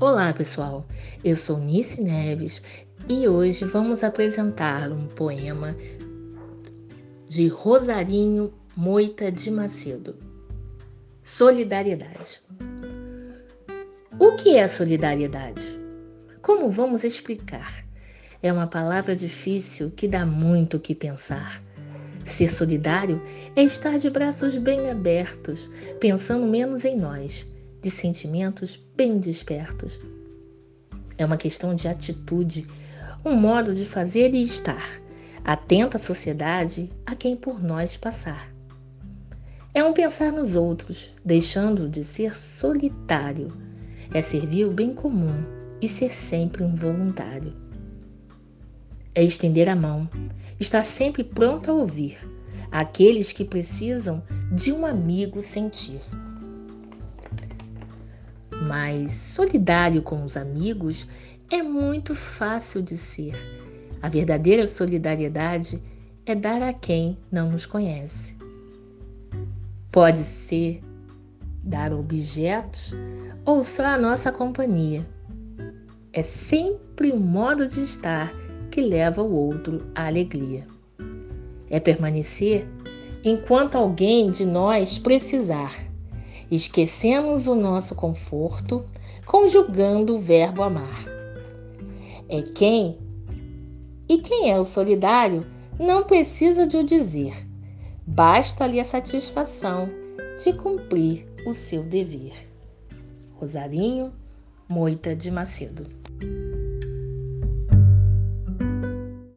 Olá, pessoal. Eu sou Nice Neves e hoje vamos apresentar um poema de Rosarinho Moita de Macedo. Solidariedade. O que é solidariedade? Como vamos explicar? É uma palavra difícil que dá muito o que pensar. Ser solidário é estar de braços bem abertos, pensando menos em nós de sentimentos bem despertos. É uma questão de atitude, um modo de fazer e estar, atento à sociedade, a quem por nós passar. É um pensar nos outros, deixando de ser solitário. É servir o bem comum e ser sempre um voluntário. É estender a mão, estar sempre pronto a ouvir aqueles que precisam de um amigo sentir mas solidário com os amigos é muito fácil de ser. A verdadeira solidariedade é dar a quem não nos conhece. Pode ser dar objetos ou só a nossa companhia. É sempre o modo de estar que leva o outro à alegria. É permanecer enquanto alguém de nós precisar Esquecemos o nosso conforto, conjugando o verbo amar. É quem e quem é o solidário não precisa de o dizer. Basta-lhe a satisfação de cumprir o seu dever. Rosarinho Moita de Macedo